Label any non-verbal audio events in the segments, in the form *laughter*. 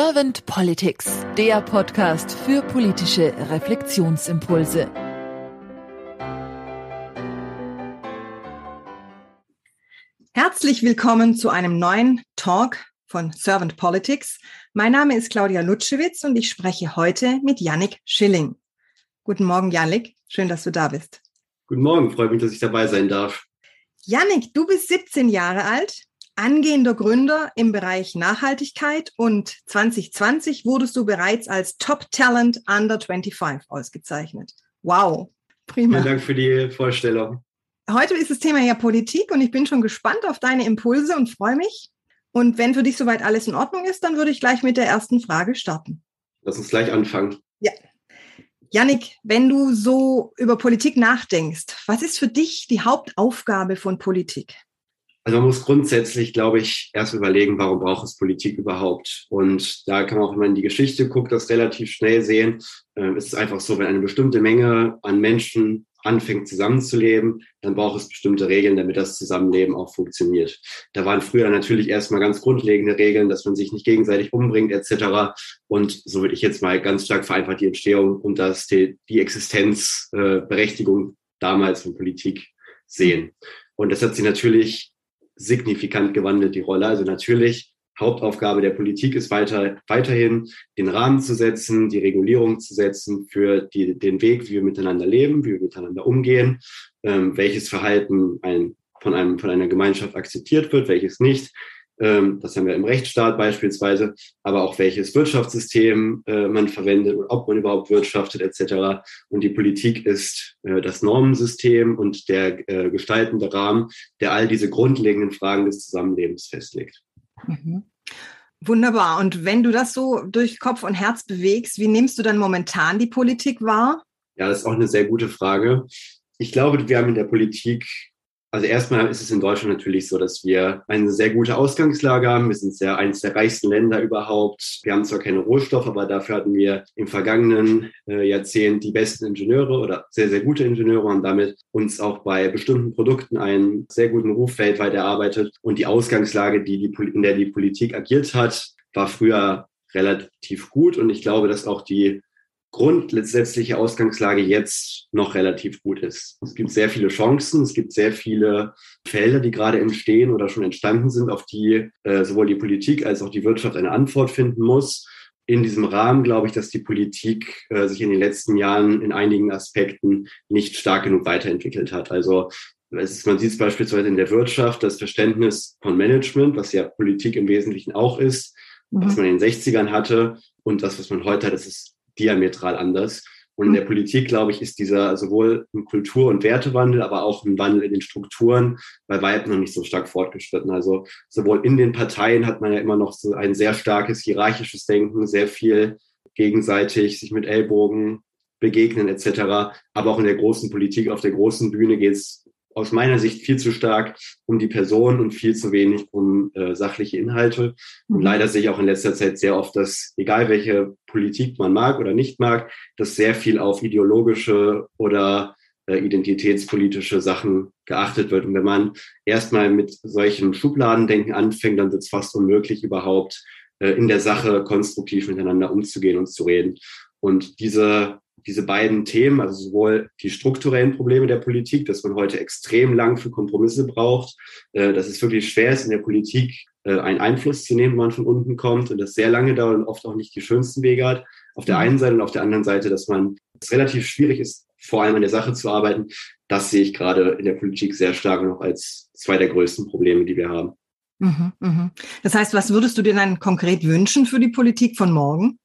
Servant Politics, der Podcast für politische Reflexionsimpulse. Herzlich willkommen zu einem neuen Talk von Servant Politics. Mein Name ist Claudia Lutschewitz und ich spreche heute mit Yannick Schilling. Guten Morgen, Yannick. Schön, dass du da bist. Guten Morgen, freut mich, dass ich dabei sein darf. Yannick, du bist 17 Jahre alt, angehender Gründer im Bereich Nachhaltigkeit und 2020 wurdest du bereits als Top Talent Under 25 ausgezeichnet. Wow, prima. Vielen Dank für die Vorstellung. Heute ist das Thema ja Politik und ich bin schon gespannt auf deine Impulse und freue mich. Und wenn für dich soweit alles in Ordnung ist, dann würde ich gleich mit der ersten Frage starten. Lass uns gleich anfangen. Ja. Yannick, wenn du so über Politik nachdenkst, was ist für dich die Hauptaufgabe von Politik? Also man muss grundsätzlich, glaube ich, erst überlegen, warum braucht es Politik überhaupt? Und da kann man auch, wenn man in die Geschichte guckt, das relativ schnell sehen. Ähm, es ist einfach so, wenn eine bestimmte Menge an Menschen anfängt zusammenzuleben, dann braucht es bestimmte Regeln, damit das Zusammenleben auch funktioniert. Da waren früher natürlich erstmal ganz grundlegende Regeln, dass man sich nicht gegenseitig umbringt etc. Und so würde ich jetzt mal ganz stark vereinfacht die Entstehung und das die, die Existenzberechtigung äh, damals von Politik sehen. Und das hat sich natürlich signifikant gewandelt, die Rolle. Also natürlich, Hauptaufgabe der Politik ist weiter, weiterhin, den Rahmen zu setzen, die Regulierung zu setzen für die, den Weg, wie wir miteinander leben, wie wir miteinander umgehen, ähm, welches Verhalten ein, von, einem, von einer Gemeinschaft akzeptiert wird, welches nicht, das haben wir im Rechtsstaat beispielsweise, aber auch welches Wirtschaftssystem äh, man verwendet und ob man überhaupt wirtschaftet etc. Und die Politik ist äh, das Normensystem und der äh, gestaltende Rahmen, der all diese grundlegenden Fragen des Zusammenlebens festlegt. Mhm. Wunderbar. Und wenn du das so durch Kopf und Herz bewegst, wie nimmst du dann momentan die Politik wahr? Ja, das ist auch eine sehr gute Frage. Ich glaube, wir haben in der Politik also erstmal ist es in Deutschland natürlich so, dass wir eine sehr gute Ausgangslage haben. Wir sind sehr eines der reichsten Länder überhaupt. Wir haben zwar keine Rohstoffe, aber dafür hatten wir im vergangenen äh, Jahrzehnt die besten Ingenieure oder sehr, sehr gute Ingenieure und damit uns auch bei bestimmten Produkten einen sehr guten Ruf weltweit erarbeitet. Und die Ausgangslage, die die, in der die Politik agiert hat, war früher relativ gut. Und ich glaube, dass auch die grundsätzliche Ausgangslage jetzt noch relativ gut ist. Es gibt sehr viele Chancen, es gibt sehr viele Felder, die gerade entstehen oder schon entstanden sind, auf die äh, sowohl die Politik als auch die Wirtschaft eine Antwort finden muss. In diesem Rahmen glaube ich, dass die Politik äh, sich in den letzten Jahren in einigen Aspekten nicht stark genug weiterentwickelt hat. Also ist, man sieht es beispielsweise in der Wirtschaft, das Verständnis von Management, was ja Politik im Wesentlichen auch ist, mhm. was man in den 60ern hatte und das, was man heute hat, das ist diametral anders. Und in der mhm. Politik, glaube ich, ist dieser sowohl ein Kultur- und Wertewandel, aber auch ein Wandel in den Strukturen bei weitem noch nicht so stark fortgeschritten. Also sowohl in den Parteien hat man ja immer noch so ein sehr starkes hierarchisches Denken, sehr viel gegenseitig sich mit Ellbogen begegnen etc. Aber auch in der großen Politik, auf der großen Bühne geht es aus meiner Sicht viel zu stark um die Person und viel zu wenig um äh, sachliche Inhalte. Und mhm. leider sehe ich auch in letzter Zeit sehr oft, dass egal welche Politik man mag oder nicht mag, dass sehr viel auf ideologische oder äh, identitätspolitische Sachen geachtet wird. Und wenn man erstmal mit solchen Schubladendenken anfängt, dann wird es fast unmöglich, überhaupt äh, in der Sache konstruktiv miteinander umzugehen und zu reden. Und diese diese beiden Themen, also sowohl die strukturellen Probleme der Politik, dass man heute extrem lang für Kompromisse braucht, äh, dass es wirklich schwer ist, in der Politik äh, einen Einfluss zu nehmen, wenn man von unten kommt und das sehr lange dauert und oft auch nicht die schönsten Wege hat. Auf der einen Seite und auf der anderen Seite, dass man es relativ schwierig ist, vor allem an der Sache zu arbeiten. Das sehe ich gerade in der Politik sehr stark noch als zwei der größten Probleme, die wir haben. Mhm, mh. Das heißt, was würdest du dir dann konkret wünschen für die Politik von morgen?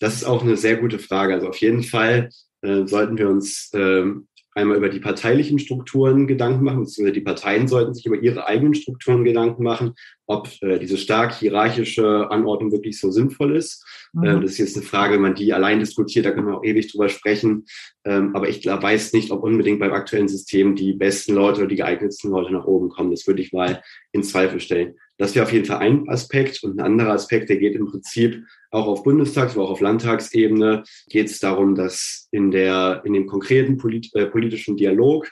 Das ist auch eine sehr gute Frage. Also auf jeden Fall äh, sollten wir uns ähm, einmal über die parteilichen Strukturen Gedanken machen, beziehungsweise die Parteien sollten sich über ihre eigenen Strukturen Gedanken machen, ob äh, diese stark hierarchische Anordnung wirklich so sinnvoll ist. Mhm. Äh, das ist jetzt eine Frage, wenn man die allein diskutiert, da können wir auch ewig drüber sprechen. Ähm, aber ich glaub, weiß nicht, ob unbedingt beim aktuellen System die besten Leute oder die geeignetsten Leute nach oben kommen. Das würde ich mal in Zweifel stellen. Das wäre auf jeden Fall ein Aspekt. Und ein anderer Aspekt, der geht im Prinzip auch auf Bundestags-, aber auch auf Landtagsebene, geht es darum, dass in, der, in dem konkreten polit, äh, politischen Dialog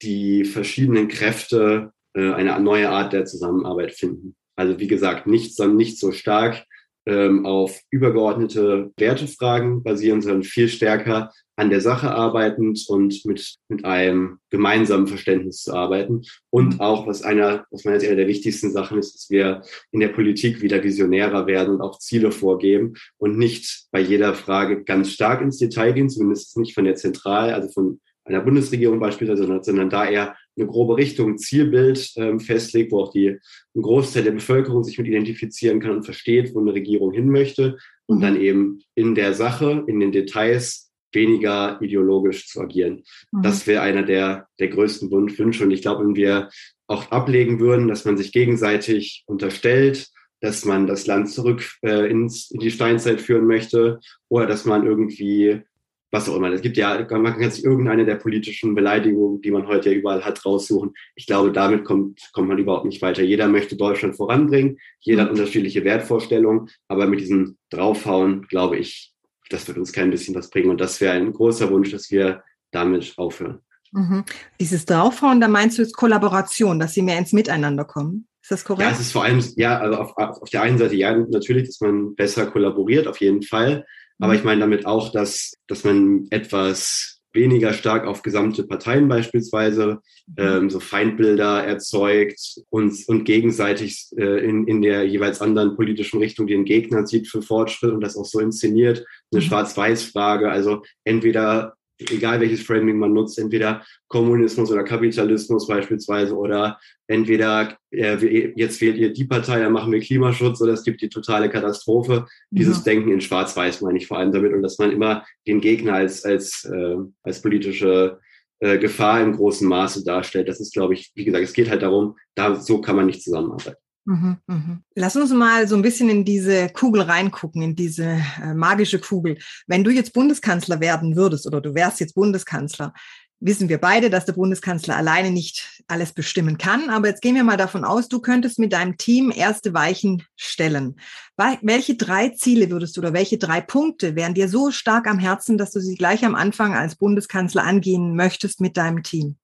die verschiedenen Kräfte äh, eine neue Art der Zusammenarbeit finden. Also wie gesagt, nicht, nicht so stark ähm, auf übergeordnete Wertefragen basieren, sondern viel stärker an der Sache arbeitend und mit, mit einem gemeinsamen Verständnis zu arbeiten. Und auch, was einer, was meiner einer der wichtigsten Sachen ist, dass wir in der Politik wieder visionärer werden und auch Ziele vorgeben und nicht bei jeder Frage ganz stark ins Detail gehen, zumindest nicht von der Zentral, also von einer Bundesregierung beispielsweise, sondern, sondern da eher eine grobe Richtung, ein Zielbild ähm, festlegt, wo auch die, ein Großteil der Bevölkerung sich mit identifizieren kann und versteht, wo eine Regierung hin möchte und mhm. dann eben in der Sache, in den Details weniger ideologisch zu agieren. Mhm. Das wäre einer der, der größten Wünsche. Und ich glaube, wenn wir auch ablegen würden, dass man sich gegenseitig unterstellt, dass man das Land zurück äh, ins, in die Steinzeit führen möchte oder dass man irgendwie was auch immer. Es gibt ja, man kann sich irgendeine der politischen Beleidigungen, die man heute ja überall hat, raussuchen. Ich glaube, damit kommt, kommt man überhaupt nicht weiter. Jeder möchte Deutschland voranbringen, jeder hat mhm. unterschiedliche Wertvorstellungen, aber mit diesem Draufhauen, glaube ich, das wird uns kein bisschen was bringen. Und das wäre ein großer Wunsch, dass wir damit aufhören. Mhm. Dieses Draufhauen, da meinst du jetzt Kollaboration, dass sie mehr ins Miteinander kommen? Ist das korrekt? Ja, es ist vor allem, ja, also auf, auf der einen Seite ja, natürlich, dass man besser kollaboriert, auf jeden Fall. Aber ich meine damit auch, dass, dass man etwas weniger stark auf gesamte Parteien beispielsweise mhm. ähm, so Feindbilder erzeugt und, und gegenseitig äh, in, in der jeweils anderen politischen Richtung den Gegner sieht für Fortschritt und das auch so inszeniert. Eine mhm. Schwarz-Weiß-Frage. Also entweder egal welches Framing man nutzt, entweder Kommunismus oder Kapitalismus beispielsweise oder entweder äh, jetzt wählt ihr die Partei, dann machen wir Klimaschutz oder es gibt die totale Katastrophe. Dieses ja. Denken in Schwarz-Weiß meine ich vor allem damit und dass man immer den Gegner als, als, äh, als politische äh, Gefahr im großen Maße darstellt. Das ist, glaube ich, wie gesagt, es geht halt darum, da so kann man nicht zusammenarbeiten. Mhm, mhm. Lass uns mal so ein bisschen in diese Kugel reingucken, in diese äh, magische Kugel. Wenn du jetzt Bundeskanzler werden würdest oder du wärst jetzt Bundeskanzler, wissen wir beide, dass der Bundeskanzler alleine nicht alles bestimmen kann. Aber jetzt gehen wir mal davon aus, du könntest mit deinem Team erste Weichen stellen. Welche drei Ziele würdest du oder welche drei Punkte wären dir so stark am Herzen, dass du sie gleich am Anfang als Bundeskanzler angehen möchtest mit deinem Team?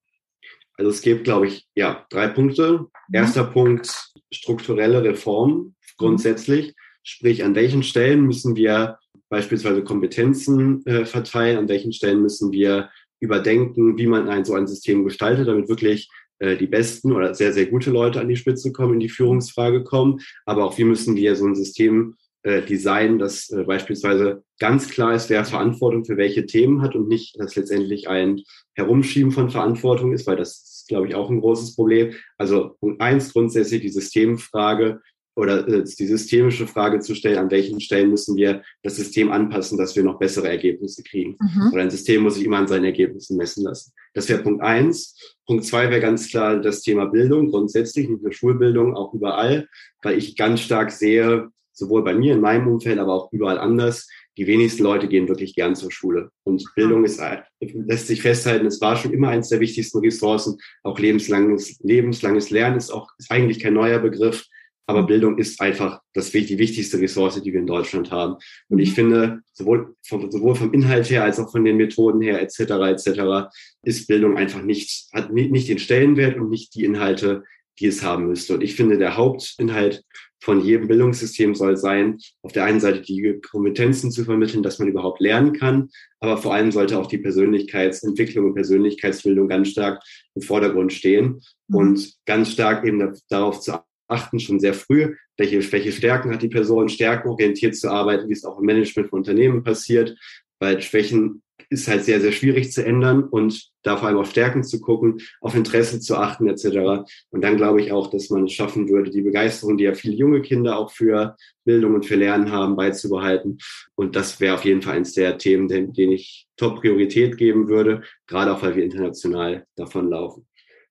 Also es gibt, glaube ich, ja, drei Punkte. Ja. Erster Punkt, strukturelle Reform grundsätzlich. Sprich, an welchen Stellen müssen wir beispielsweise Kompetenzen äh, verteilen, an welchen Stellen müssen wir überdenken, wie man ein so ein System gestaltet, damit wirklich äh, die besten oder sehr, sehr gute Leute an die Spitze kommen, in die Führungsfrage kommen. Aber auch wie müssen wir so ein System äh, designen, das äh, beispielsweise ganz klar ist, wer Verantwortung für welche Themen hat und nicht, dass letztendlich ein Herumschieben von Verantwortung ist, weil das ist, glaube ich, auch ein großes Problem. Also Punkt eins grundsätzlich die Systemfrage oder äh, die systemische Frage zu stellen, an welchen Stellen müssen wir das System anpassen, dass wir noch bessere Ergebnisse kriegen. Mhm. Oder ein System muss sich immer an seinen Ergebnissen messen lassen. Das wäre Punkt eins. Punkt zwei wäre ganz klar das Thema Bildung, grundsätzlich, nicht nur Schulbildung, auch überall, weil ich ganz stark sehe, sowohl bei mir in meinem Umfeld, aber auch überall anders, die wenigsten Leute gehen wirklich gern zur Schule. Und Bildung ist, lässt sich festhalten, es war schon immer eines der wichtigsten Ressourcen. Auch lebenslanges, lebenslanges Lernen ist auch, ist eigentlich kein neuer Begriff. Aber Bildung ist einfach das, die wichtigste Ressource, die wir in Deutschland haben. Und ich finde, sowohl vom, sowohl vom Inhalt her als auch von den Methoden her etc. etc. ist Bildung einfach nicht, hat nicht den Stellenwert und nicht die Inhalte, die es haben müsste. Und ich finde, der Hauptinhalt von jedem Bildungssystem soll sein, auf der einen Seite die Kompetenzen zu vermitteln, dass man überhaupt lernen kann, aber vor allem sollte auch die Persönlichkeitsentwicklung und Persönlichkeitsbildung ganz stark im Vordergrund stehen mhm. und ganz stark eben darauf zu achten, schon sehr früh, welche, welche Stärken hat die Person, stärkenorientiert zu arbeiten, wie es auch im Management von Unternehmen passiert, weil Schwächen ist halt sehr, sehr schwierig zu ändern und da vor allem auf Stärken zu gucken, auf Interesse zu achten etc. Und dann glaube ich auch, dass man es schaffen würde, die Begeisterung, die ja viele junge Kinder auch für Bildung und für Lernen haben, beizubehalten. Und das wäre auf jeden Fall eines der Themen, denen, denen ich Top-Priorität geben würde, gerade auch, weil wir international davon laufen.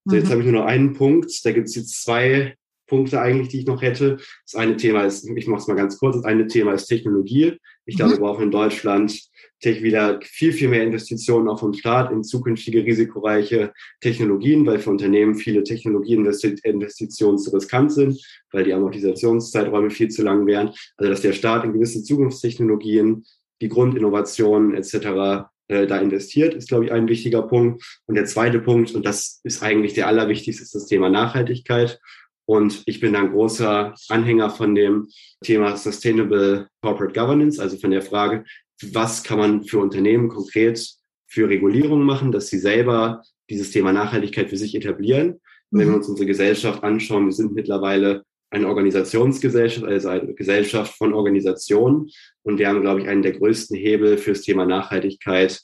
So, jetzt mhm. habe ich nur noch einen Punkt. Da gibt es jetzt zwei Punkte eigentlich, die ich noch hätte. Das eine Thema ist, ich mache es mal ganz kurz, das eine Thema ist Technologie. Ich glaube, mhm. wir brauchen in Deutschland wieder viel, viel mehr Investitionen auch vom Staat in zukünftige risikoreiche Technologien, weil für Unternehmen viele Technologieinvestitionen zu riskant sind, weil die Amortisationszeiträume viel zu lang wären. Also dass der Staat in gewisse Zukunftstechnologien, die Grundinnovationen etc. Äh, da investiert, ist, glaube ich, ein wichtiger Punkt. Und der zweite Punkt, und das ist eigentlich der allerwichtigste, ist das Thema Nachhaltigkeit. Und ich bin ein großer Anhänger von dem Thema Sustainable Corporate Governance, also von der Frage, was kann man für Unternehmen konkret für Regulierung machen, dass sie selber dieses Thema Nachhaltigkeit für sich etablieren. Mhm. Wenn wir mhm. uns unsere Gesellschaft anschauen, wir sind mittlerweile eine Organisationsgesellschaft, also eine Gesellschaft von Organisationen. Und wir haben, glaube ich, einen der größten Hebel fürs Thema Nachhaltigkeit,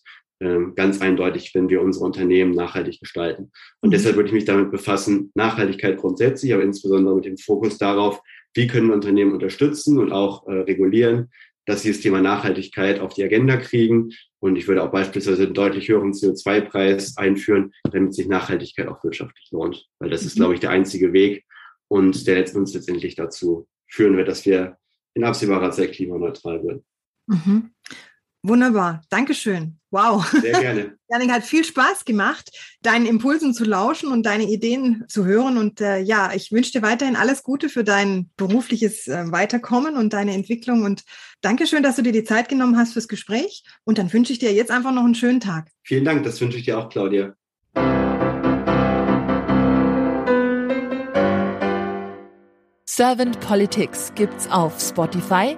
ganz eindeutig, wenn wir unsere Unternehmen nachhaltig gestalten. Und mhm. deshalb würde ich mich damit befassen, Nachhaltigkeit grundsätzlich, aber insbesondere mit dem Fokus darauf, wie können wir Unternehmen unterstützen und auch äh, regulieren, dass sie das Thema Nachhaltigkeit auf die Agenda kriegen. Und ich würde auch beispielsweise einen deutlich höheren CO2-Preis einführen, damit sich Nachhaltigkeit auch wirtschaftlich lohnt. Weil das ist, mhm. glaube ich, der einzige Weg und der uns letztendlich dazu führen wird, dass wir in absehbarer Zeit klimaneutral werden. Mhm. Wunderbar, Dankeschön. Wow. Sehr gerne. *laughs* Janik hat viel Spaß gemacht, deinen Impulsen zu lauschen und deine Ideen zu hören. Und äh, ja, ich wünsche dir weiterhin alles Gute für dein berufliches äh, Weiterkommen und deine Entwicklung. Und Dankeschön, dass du dir die Zeit genommen hast fürs Gespräch. Und dann wünsche ich dir jetzt einfach noch einen schönen Tag. Vielen Dank, das wünsche ich dir auch, Claudia. Servant Politics gibt's auf Spotify,